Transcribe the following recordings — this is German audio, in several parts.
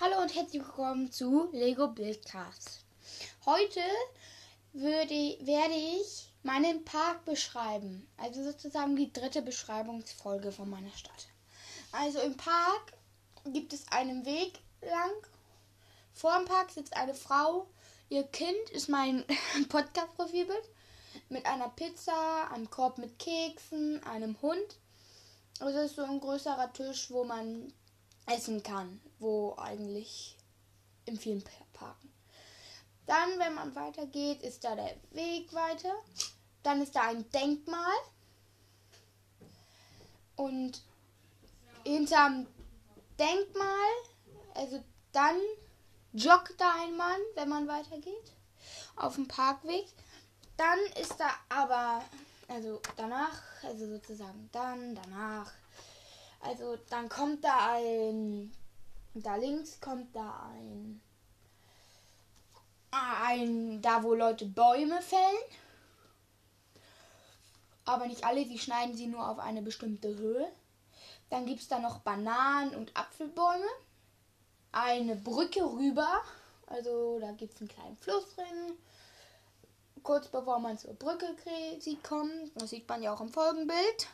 Hallo und herzlich willkommen zu Lego Bildcast. Heute würde, werde ich meinen Park beschreiben. Also sozusagen die dritte Beschreibungsfolge von meiner Stadt. Also im Park gibt es einen Weg lang. Vor dem Park sitzt eine Frau. Ihr Kind ist mein Podcast-Profilbild. Mit einer Pizza, einem Korb mit Keksen, einem Hund. Also es ist so ein größerer Tisch, wo man essen kann, wo eigentlich in vielen Parken. Dann, wenn man weitergeht, ist da der Weg weiter. Dann ist da ein Denkmal. Und hinterm Denkmal, also dann joggt da ein Mann, wenn man weitergeht, auf dem Parkweg. Dann ist da aber, also danach, also sozusagen dann, danach, also dann kommt da ein, da links kommt da ein, ein, da wo Leute Bäume fällen. Aber nicht alle, die schneiden sie nur auf eine bestimmte Höhe. Dann gibt es da noch Bananen und Apfelbäume. Eine Brücke rüber. Also da gibt es einen kleinen Fluss drin. Kurz bevor man zur Brücke sieht kommt. Das sieht man ja auch im Folgenbild.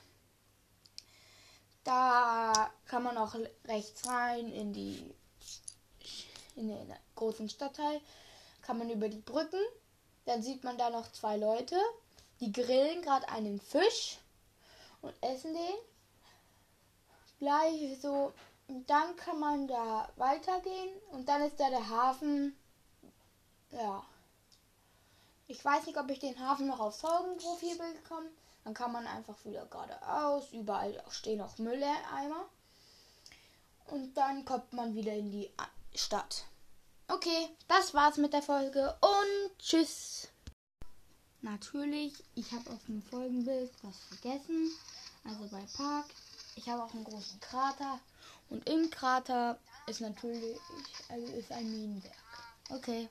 Da kann man auch rechts rein in die in den großen Stadtteil. Kann man über die Brücken. Dann sieht man da noch zwei Leute. Die grillen gerade einen Fisch und essen den. Gleich so. Und dann kann man da weitergehen. Und dann ist da der Hafen. Ja. Ich weiß nicht, ob ich den Hafen noch aufs Folgenprofilbild komme. Dann kann man einfach wieder geradeaus. Überall stehen auch Mülleimer. Und dann kommt man wieder in die Stadt. Okay, das war's mit der Folge und tschüss. Natürlich, ich habe auf dem Folgenbild was vergessen. Also bei Park. Ich habe auch einen großen Krater. Und im Krater ist natürlich also ist ein Minenwerk. Okay.